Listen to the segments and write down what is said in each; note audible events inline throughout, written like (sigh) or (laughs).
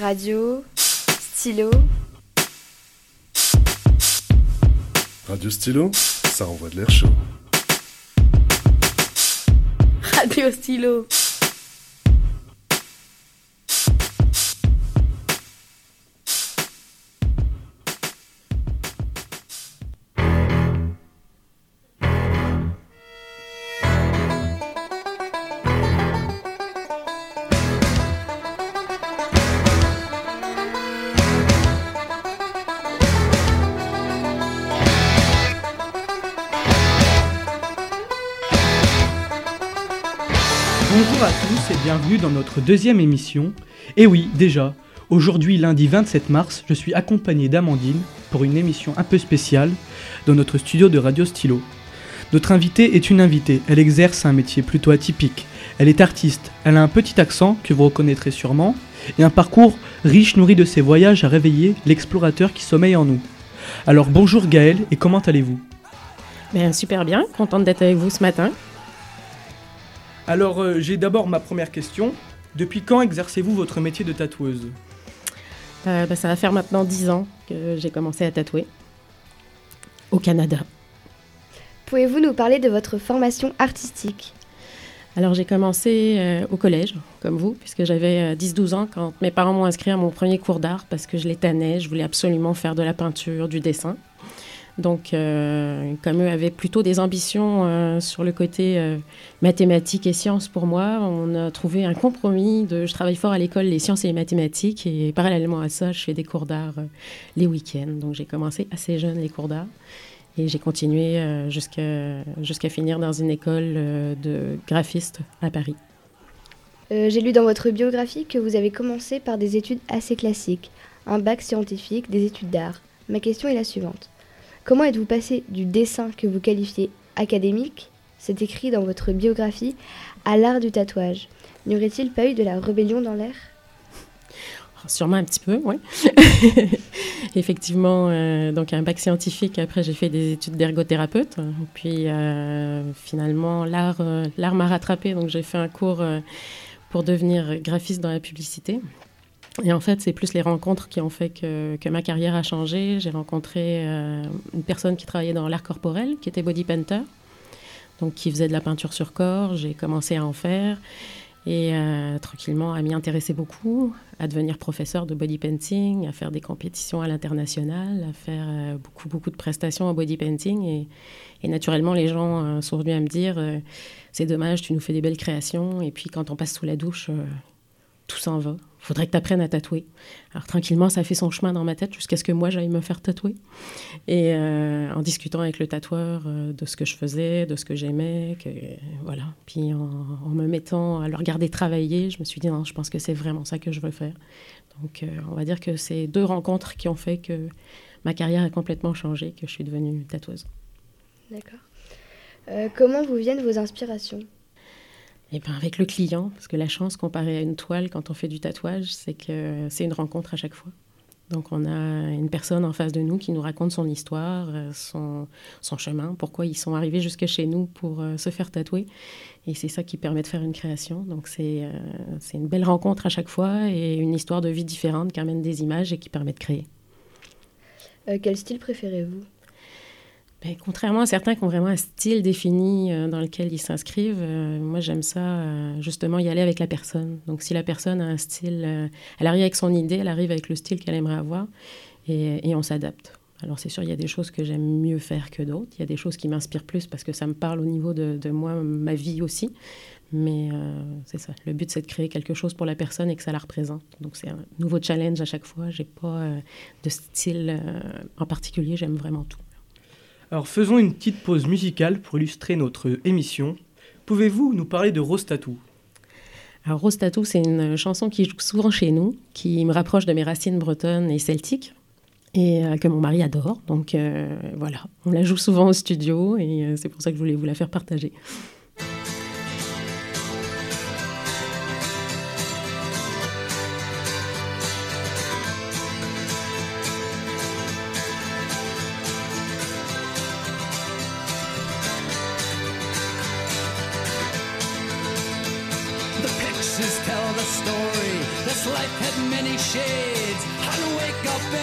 Radio, stylo. Radio Stylo, ça envoie de l'air chaud. Radio stylo. Bonjour à tous et bienvenue dans notre deuxième émission. Et oui, déjà, aujourd'hui lundi 27 mars, je suis accompagné d'Amandine pour une émission un peu spéciale dans notre studio de Radio Stylo. Notre invitée est une invitée, elle exerce un métier plutôt atypique. Elle est artiste, elle a un petit accent que vous reconnaîtrez sûrement, et un parcours riche nourri de ses voyages à réveiller l'explorateur qui sommeille en nous. Alors bonjour Gaëlle et comment allez-vous? Ben, super bien, contente d'être avec vous ce matin. Alors euh, j'ai d'abord ma première question. Depuis quand exercez-vous votre métier de tatoueuse? Euh, ben, ça va faire maintenant 10 ans que j'ai commencé à tatouer au Canada. Pouvez-vous nous parler de votre formation artistique? Alors j'ai commencé euh, au collège, comme vous, puisque j'avais euh, 10-12 ans quand mes parents m'ont inscrit à mon premier cours d'art parce que je les tannais, je voulais absolument faire de la peinture, du dessin. Donc, euh, comme eux avaient plutôt des ambitions euh, sur le côté euh, mathématiques et sciences pour moi, on a trouvé un compromis je travaille fort à l'école les sciences et les mathématiques et parallèlement à ça, je fais des cours d'art les week-ends. Donc, j'ai commencé assez jeune les cours d'art et j'ai continué jusqu'à finir dans une école de graphiste à Paris. J'ai lu dans votre biographie que vous avez commencé par des études assez classiques, un bac scientifique, des études d'art. Ma question est la suivante. Comment êtes-vous passé du dessin que vous qualifiez académique, c'est écrit dans votre biographie, à l'art du tatouage? N'y aurait-il pas eu de la rébellion dans l'air? Sûrement un petit peu, oui. (laughs) Effectivement, euh, donc un bac scientifique. Après, j'ai fait des études d'ergothérapeute. Puis euh, finalement, l'art, euh, m'a rattrapé. Donc j'ai fait un cours euh, pour devenir graphiste dans la publicité. Et en fait, c'est plus les rencontres qui ont fait que, ma carrière a changé. J'ai rencontré euh, une personne qui travaillait dans l'art corporel, qui était body painter, donc qui faisait de la peinture sur corps. J'ai commencé à en faire et euh, tranquillement à m'y intéresser beaucoup, à devenir professeur de body painting, à faire des compétitions à l'international, à faire euh, beaucoup, beaucoup de prestations en body painting. Et, naturellement, les gens sont venus à me dire c'est dommage, tu nous fais des belles créations. Et puis quand on passe sous la douche, tout s'en va. Faudrait que tu apprennes à tatouer. Alors tranquillement, ça fait son chemin dans ma tête jusqu'à ce que moi j'aille me faire tatouer. Et euh, en discutant avec le tatoueur euh, de ce que je faisais, de ce que j'aimais, que voilà. Puis en, en me mettant à le regarder travailler, je me suis dit non, je pense que c'est vraiment ça que je veux faire. Donc euh, on va dire que c'est deux rencontres qui ont fait que ma carrière a complètement changé, que je suis devenue tatoueuse. D'accord. Comment vous viennent vos inspirations? Et bien avec le client, parce que la chance comparée à une toile quand on fait du tatouage, c'est que c'est une rencontre à chaque fois. Donc on a une personne en face de nous qui nous raconte son histoire, euh, son, son chemin, pourquoi ils sont arrivés jusque chez nous pour euh, se faire tatouer. Et c'est ça qui permet de faire une création. Donc c'est euh, une belle rencontre à chaque fois et une histoire de vie différente qui amène des images et qui permet de créer. Euh, Quel style préférez-vous? Ben, contrairement à certains qui ont vraiment un style défini euh, dans lequel ils s'inscrivent, euh, moi j'aime ça euh, justement y aller avec la personne. Donc si la personne a un style, elle arrive avec son idée, elle arrive avec le style qu'elle aimerait avoir et, on s'adapte. Alors c'est sûr, il y a des choses que j'aime mieux faire que d'autres, il y a des choses qui m'inspirent plus parce que ça me parle au niveau de, de moi, ma vie aussi. Mais c'est ça, le but c'est de créer quelque chose pour la personne et que ça la représente. Donc c'est un nouveau challenge à chaque fois, j'ai pas de style en particulier, j'aime vraiment tout. Alors faisons une petite pause musicale pour illustrer notre émission. Pouvez-vous nous parler de Rose Tattoo Alors, Rose Tattoo, c'est une chanson qui joue souvent chez nous, qui me rapproche de mes racines bretonnes et celtiques, et euh, que mon mari adore. Donc euh, voilà, on la joue souvent au studio, et euh, c'est pour ça que je voulais vous la faire partager.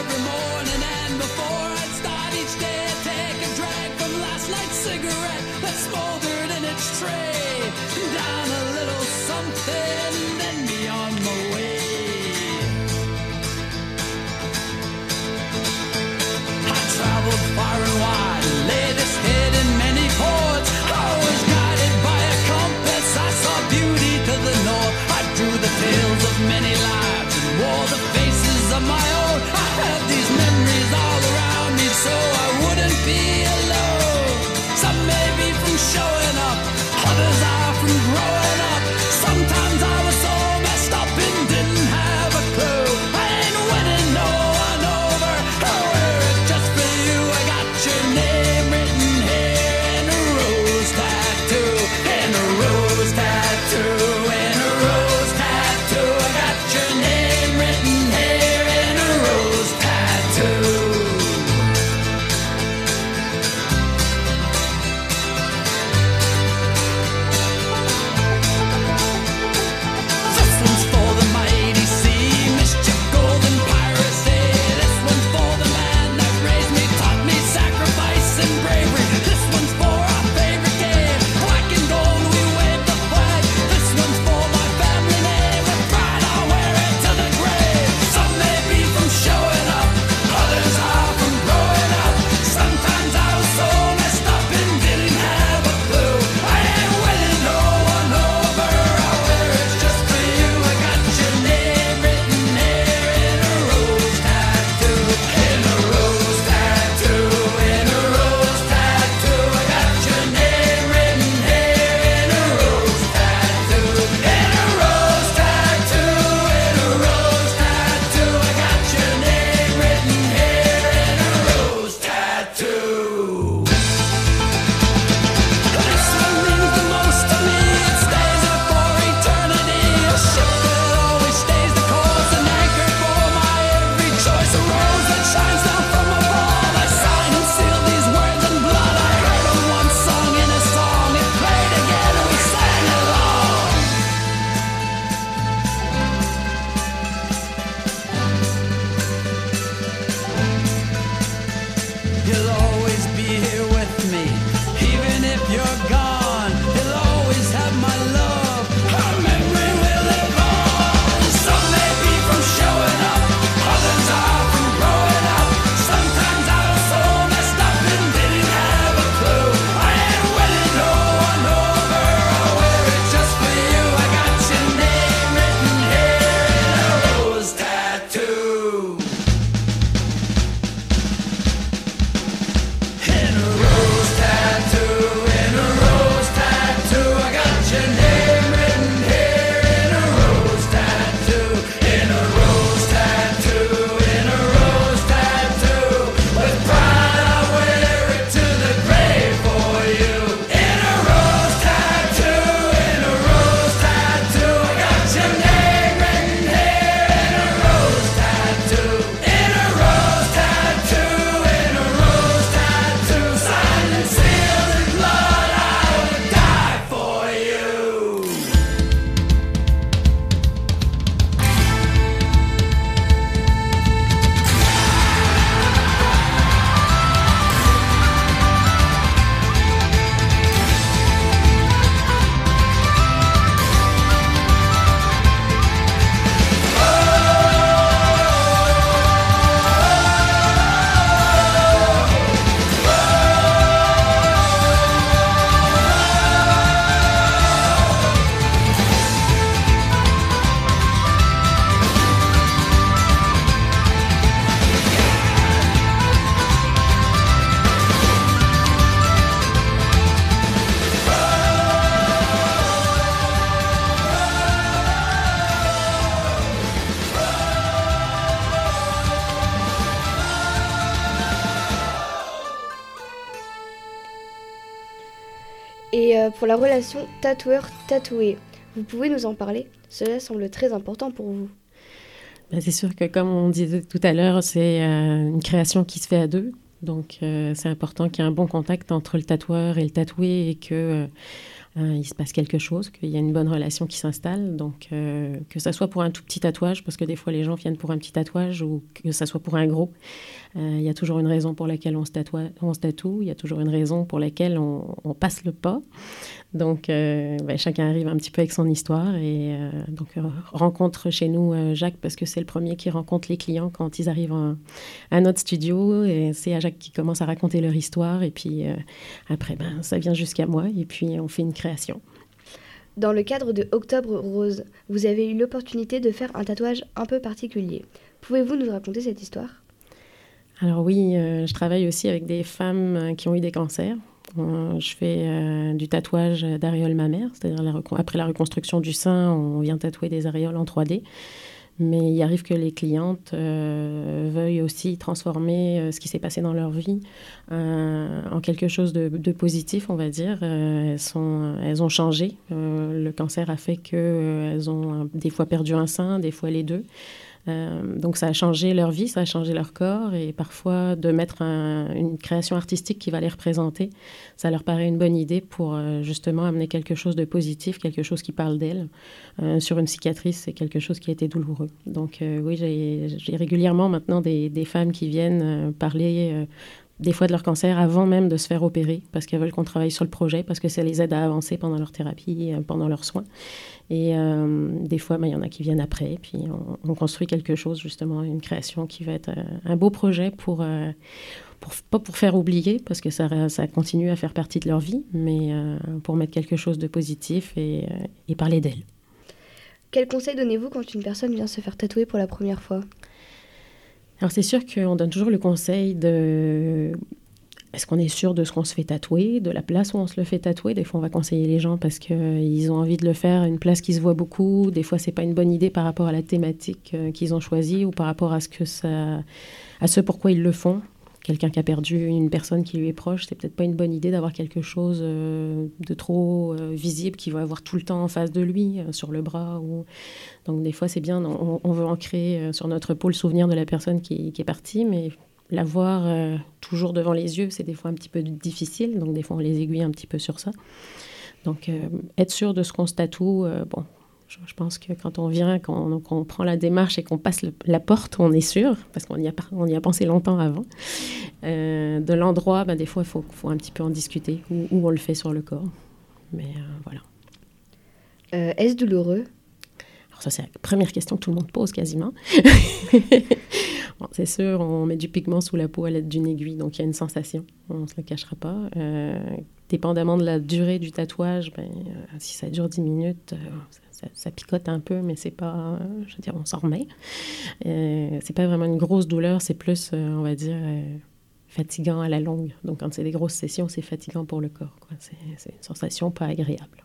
every la relation tatoueur-tatoué. Vous pouvez nous en parler? Cela semble très important pour vous. Ben, c'est sûr que comme on disait tout à l'heure, c'est euh, une création qui se fait à deux. Donc euh, c'est important qu'il y ait un bon contact entre le tatoueur et le tatoué et que euh, euh, il se passe quelque chose, qu'il y a une bonne relation qui s'installe. Donc, euh, que ça soit pour un tout petit tatouage, parce que des fois les gens viennent pour un petit tatouage, ou que ça soit pour un gros, euh, il y a toujours une raison pour laquelle on se, tatoue, on se tatoue, il y a toujours une raison pour laquelle on, passe le pas. Donc, ben, chacun arrive un petit peu avec son histoire. Et donc, rencontre chez nous Jacques, parce que c'est le premier qui rencontre les clients quand ils arrivent en- à notre studio. Et c'est à Jacques qui commence à raconter leur histoire. Et puis, après, ben, ça vient jusqu'à moi. Et puis, on fait une création. Dans le cadre de Octobre Rose, vous avez eu l'opportunité de faire un tatouage un peu particulier. Pouvez-vous nous raconter cette histoire? Alors oui, euh, je travaille aussi avec des femmes euh, qui ont eu des cancers. Euh, je fais euh, du tatouage d'aréoles mammaires, c'est-à-dire après la reconstruction du sein, on vient tatouer des aréoles en 3D. Mais il arrive que les clientes euh, veuillent aussi transformer euh, ce qui s'est passé dans leur vie euh, en quelque chose de, de positif, on va dire. Elles, sont, elles ont changé. Le cancer a fait qu'elles ont des fois perdu un sein, des fois les deux. Euh, donc ça a changé leur vie, ça a changé leur corps et parfois de mettre un- une création artistique qui va les représenter, ça leur paraît une bonne idée pour euh, justement amener quelque chose de positif, quelque chose qui parle d'elles. Euh, sur une cicatrice, c'est quelque chose qui a été douloureux. Donc oui, j'ai régulièrement maintenant des, femmes qui viennent parler des fois de leur cancer avant même de se faire opérer, parce qu'elles veulent qu'on travaille sur le projet, parce que ça les aide à avancer pendant leur thérapie, euh, pendant leurs soins. Et euh, des fois, ben, il y en a qui viennent après, puis on, on construit quelque chose, justement, une création qui va être euh, un beau projet pour, pour, pas pour faire oublier, parce que ça, ça continue à faire partie de leur vie, mais pour mettre quelque chose de positif et, et parler d'elle. Quel conseil donnez-vous quand une personne vient se faire tatouer pour la première fois? Alors c'est sûr qu'on donne toujours le conseil de est-ce qu'on est sûr de ce qu'on se fait tatouer, de la place où on se le fait tatouer? Des fois, on va conseiller les gens parce qu'ils ont envie de le faire à une place qui se voit beaucoup. Des fois, c'est pas une bonne idée par rapport à la thématique euh, qu'ils ont choisie ou par rapport à ce que ça, à ce pourquoi ils le font. Quelqu'un qui a perdu une personne qui lui est proche, c'est peut-être pas une bonne idée d'avoir quelque chose euh, de trop euh, visible qu'il va avoir tout le temps en face de lui, euh, sur le bras. Ou... Donc des fois, c'est bien, on, veut ancrer sur notre peau le souvenir de la personne qui, est partie, mais l'avoir euh, toujours devant les yeux, c'est des fois un petit peu difficile. Donc des fois, on les aiguille un petit peu sur ça. Donc être sûr de ce qu'on se tatoue, bon, je, pense que quand on vient, quand on, quand on prend la démarche et qu'on passe le- la porte, on est sûr, parce qu'on y a, par- on y a pensé longtemps avant. Euh, de l'endroit, ben, des fois, il faut, faut un petit peu en discuter, où, où on le fait sur le corps. Mais euh, voilà. Euh, Est-ce douloureux? Alors ça, c'est la première question que tout le monde pose quasiment. (laughs) Bon, c'est sûr, on met du pigment sous la peau à l'aide d'une aiguille, donc il y a une sensation, on ne se le cachera pas. Dépendamment de la durée du tatouage, ben, si ça dure 10 minutes, ça, ça- ça picote un peu, mais c'est pas, je veux dire, on s'en remet. Euh, c'est pas vraiment une grosse douleur, c'est plus, euh, on va dire, euh, fatigant à la longue. Donc quand c'est des grosses sessions, c'est fatigant pour le corps. C'est une sensation pas agréable.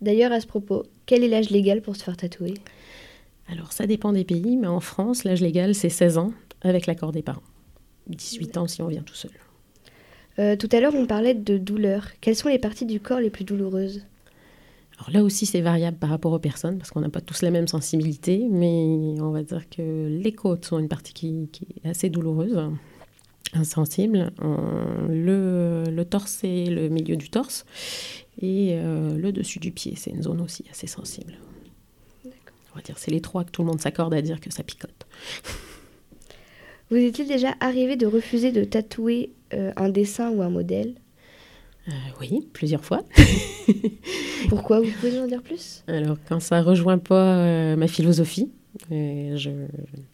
D'ailleurs, à ce propos, quel est l'âge légal pour se faire tatouer? Alors, ça dépend des pays, mais en France, l'âge légal, c'est 16 ans avec l'accord des parents. 18 ans si on vient tout seul. Euh, Tout à l'heure, on parlait de douleur. Quelles sont les parties du corps les plus douloureuses? Alors là aussi, c'est variable par rapport aux personnes, parce qu'on n'a pas tous la même sensibilité, mais on va dire que les côtes sont une partie qui, qui est assez douloureuse, insensible. Euh, Le, le torse, c'est le milieu du torse, et euh, le dessus du pied, c'est une zone aussi assez sensible. On va dire, c'est les trois que tout le monde s'accorde à dire que ça picote. Vous est-il déjà arrivé de refuser de tatouer euh, un dessin ou un modèle? Euh, oui, plusieurs fois. (laughs) Pourquoi Vous pouvez en dire plus? Alors, quand ça rejoint pas euh, ma philosophie, euh, je ne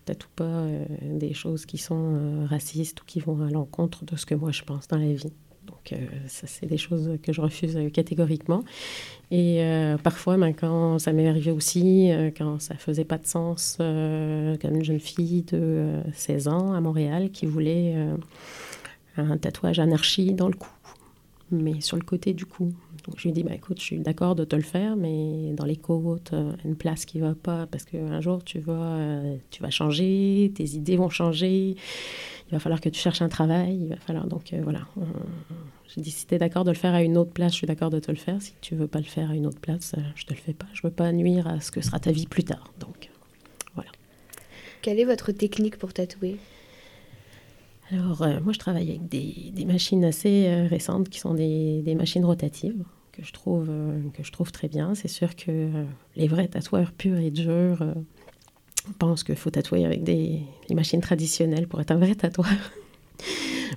tatoue pas des choses qui sont racistes ou qui vont à l'encontre de ce que moi je pense dans la vie. Donc, ça, c'est des choses que je refuse catégoriquement. Et parfois, ben, quand ça m'est arrivé aussi, quand ça faisait pas de sens, comme une jeune fille de euh, 16 ans à Montréal qui voulait un tatouage anarchie dans le cou, mais sur le côté du cou. Donc je lui ai dit, bah, écoute, je suis d'accord de te le faire, mais dans les côtes, euh, une place qui va pas, parce qu'un jour tu vas, euh, tu vas changer, tes idées vont changer, il va falloir que tu cherches un travail, il va falloir donc euh, voilà. J'ai dit, si tu es d'accord de le faire à une autre place, je suis d'accord de te le faire. Si tu veux pas le faire à une autre place, je te le fais pas. Je veux pas nuire à ce que sera ta vie plus tard. Donc Quelle est votre technique pour tatouer? Alors, euh, moi, je travaille avec des, machines assez euh, récentes qui sont des, machines rotatives que je trouve, euh, que je trouve très bien. C'est sûr que les vrais tatoueurs purs et durs pensent qu'il faut tatouer avec des, des machines traditionnelles pour être un vrai tatoueur.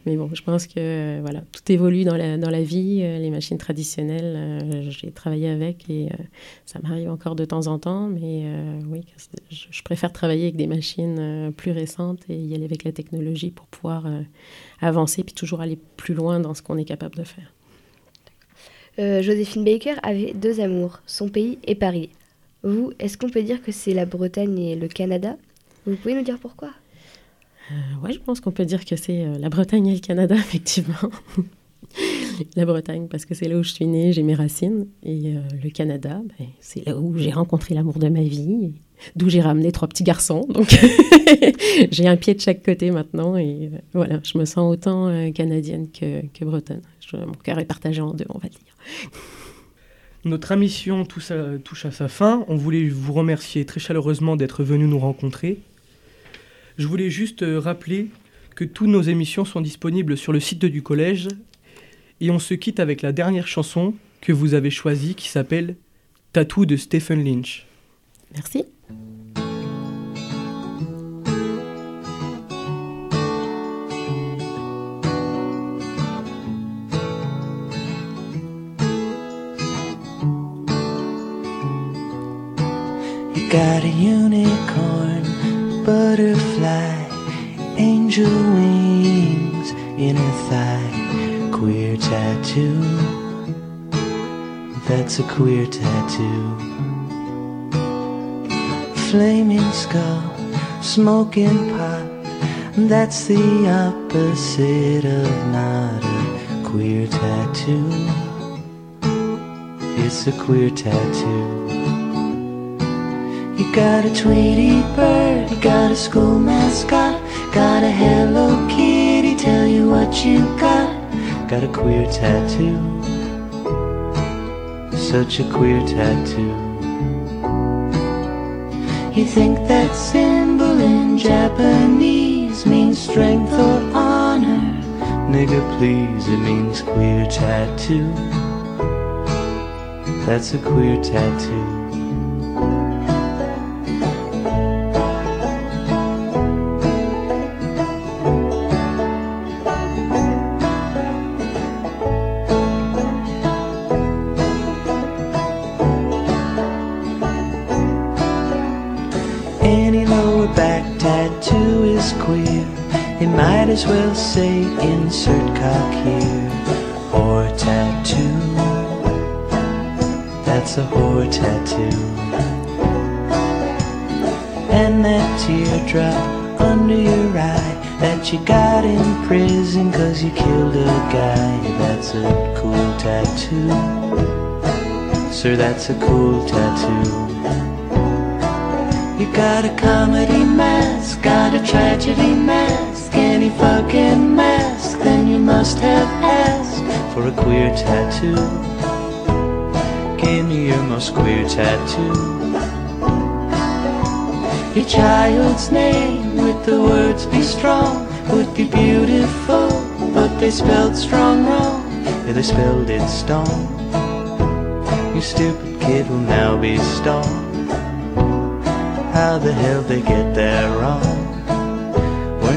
Mais bon, je pense que voilà, tout évolue dans la, dans la vie. Euh, les machines traditionnelles, euh, j'ai travaillé avec et euh, ça m'arrive encore de temps en temps. Mais oui, je, préfère travailler avec des machines plus récentes et y aller avec la technologie pour pouvoir avancer puis toujours aller plus loin dans ce qu'on est capable de faire. Euh, Joséphine Baker avait deux amours, son pays et Paris. Vous, est-ce qu'on peut dire que c'est la Bretagne et le Canada? Vous pouvez nous dire pourquoi? Ouais, je pense qu'on peut dire que c'est euh, la Bretagne et le Canada, (laughs) effectivement. la Bretagne, parce que c'est là où je suis née, j'ai mes racines. Et euh, le Canada, ben, c'est là où j'ai rencontré l'amour de ma vie, d'où j'ai ramené trois petits garçons. Donc, (laughs) j'ai un pied de chaque côté maintenant. Et euh, voilà, je me sens autant euh, canadienne que, bretonne. Mon cœur est partagé en deux, on va dire. Notre émission touche à, touche à sa fin. On voulait vous remercier très chaleureusement d'être venu nous rencontrer. Je voulais juste euh, rappeler que toutes nos émissions sont disponibles sur le site du collège. Et on se quitte avec la dernière chanson que vous avez choisie qui s'appelle Tattoo de Stephen Lynch. Merci. You got a unicorn, butterfly, angel wings in her thigh. Queer tattoo. That's a queer tattoo. Flaming skull, smoking pot. That's the opposite of not a queer tattoo. It's a queer tattoo. Got a Tweety bird, you got a school mascot, got a Hello Kitty, tell you what you got. Got a queer tattoo, such a queer tattoo. You think that symbol in Japanese means strength or honor? Nigga, please, it means queer tattoo. That's a queer tattoo. Might as well say insert cock here. Or tattoo. That's a whore tattoo. And that teardrop under your eye that you got in prison cause you killed a guy. That's a cool tattoo. Sir, that's a cool tattoo. You got a comedy mask, got a tragedy mask, any fucking mask, then you must have asked for a queer tattoo. Give me your most queer tattoo. Your child's name with the words be strong would be beautiful, but they spelled strong wrong. Yeah, they spelled it stone. You stupid kid will now be stoned. How the hell they get that wrong?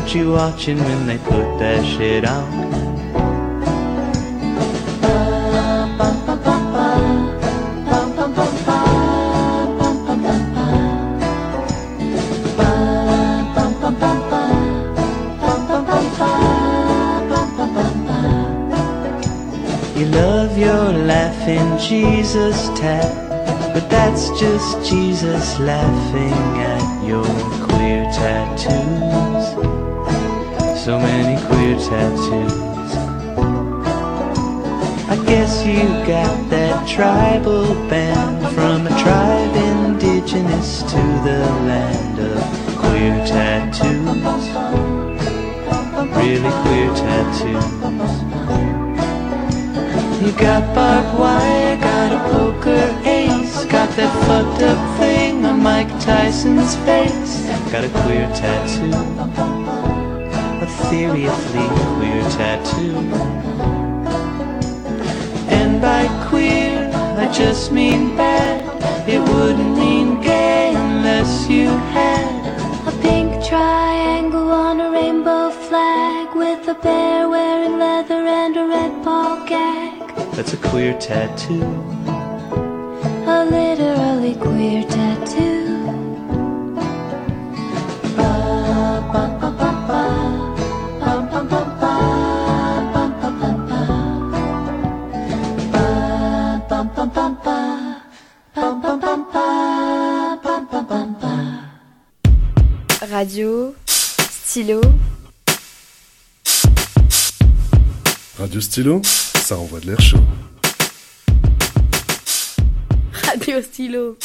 Weren't you watching when they put that shit on? You love your laughing Jesus tap, but that's just Jesus laughing at your queer tattoos. So many queer tattoos. I guess you got that tribal band from a tribe indigenous to the land of queer tattoos. Really queer tattoos. You got barbed wire, got a poker ace, got that fucked up thing on Mike Tyson's face. Got a queer tattoo, seriously queer tattoo. And by queer, I just mean bad. It wouldn't mean gay unless you had A pink triangle on a rainbow flag with a bear wearing leather and a red ball gag. That's a queer tattoo. A literally queer tattoo. Radio, stylo, Radio Stylo, ça envoie de l'air chaud. Radio Stylo.